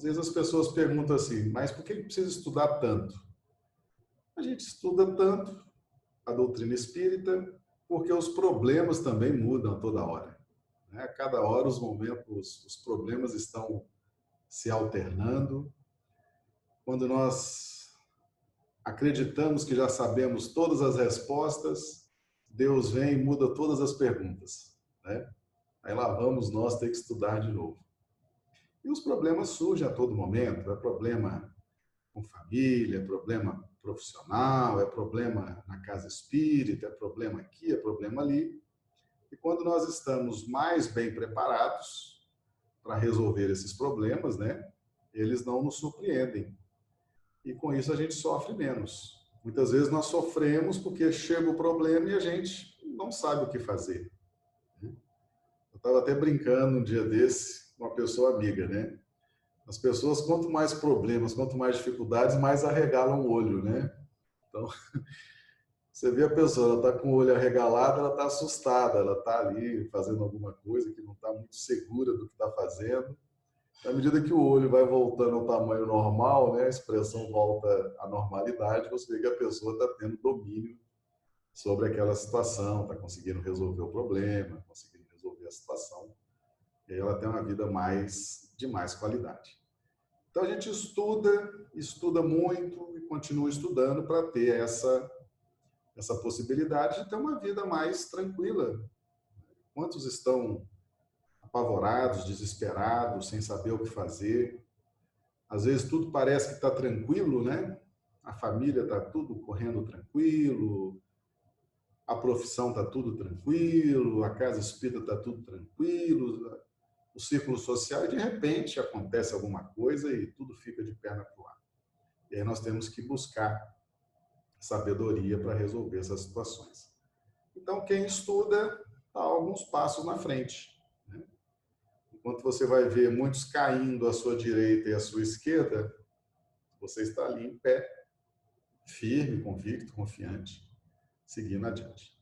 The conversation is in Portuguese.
Às vezes as pessoas perguntam assim, mas por que precisa estudar tanto? A gente estuda tanto a doutrina espírita porque os problemas também mudam toda hora. Né? A cada hora os momentos, os problemas estão se alternando. Quando nós acreditamos que já sabemos todas as respostas, Deus vem e muda todas as perguntas. Né? Aí lá vamos nós ter que estudar de novo. E os problemas surgem a todo momento. É problema com família, é problema profissional, é problema na casa espírita, é problema aqui, é problema ali. E quando nós estamos mais bem preparados para resolver esses problemas, né, eles não nos surpreendem. E com isso a gente sofre menos. Muitas vezes nós sofremos porque chega o problema e a gente não sabe o que fazer. Eu estava até brincando um dia desse uma pessoa amiga, né? As pessoas, quanto mais problemas, quanto mais dificuldades, mais arregalam o olho, né? Então, você vê a pessoa, ela está com o olho arregalado, ela está assustada, ela está ali fazendo alguma coisa que não está muito segura do que está fazendo. À medida que o olho vai voltando ao tamanho normal, né, a expressão volta à normalidade, você vê que a pessoa está tendo domínio sobre aquela situação, está conseguindo resolver o problema, conseguindo resolver a situação. Ela tem uma vida mais de mais qualidade. Então a gente estuda, estuda muito e continua estudando para ter essa essa possibilidade de ter uma vida mais tranquila. Quantos estão apavorados, desesperados, sem saber o que fazer? Às vezes tudo parece que está tranquilo, né? A família está tudo correndo tranquilo, a profissão está tudo tranquilo, a casa espírita está tudo tranquilo, o círculo social e de repente acontece alguma coisa e tudo fica de perna para o ar. E aí nós temos que buscar sabedoria para resolver essas situações. Então, quem estuda está alguns passos na frente. Né? Enquanto você vai ver muitos caindo à sua direita e à sua esquerda, você está ali em pé, firme, convicto, confiante, seguindo adiante.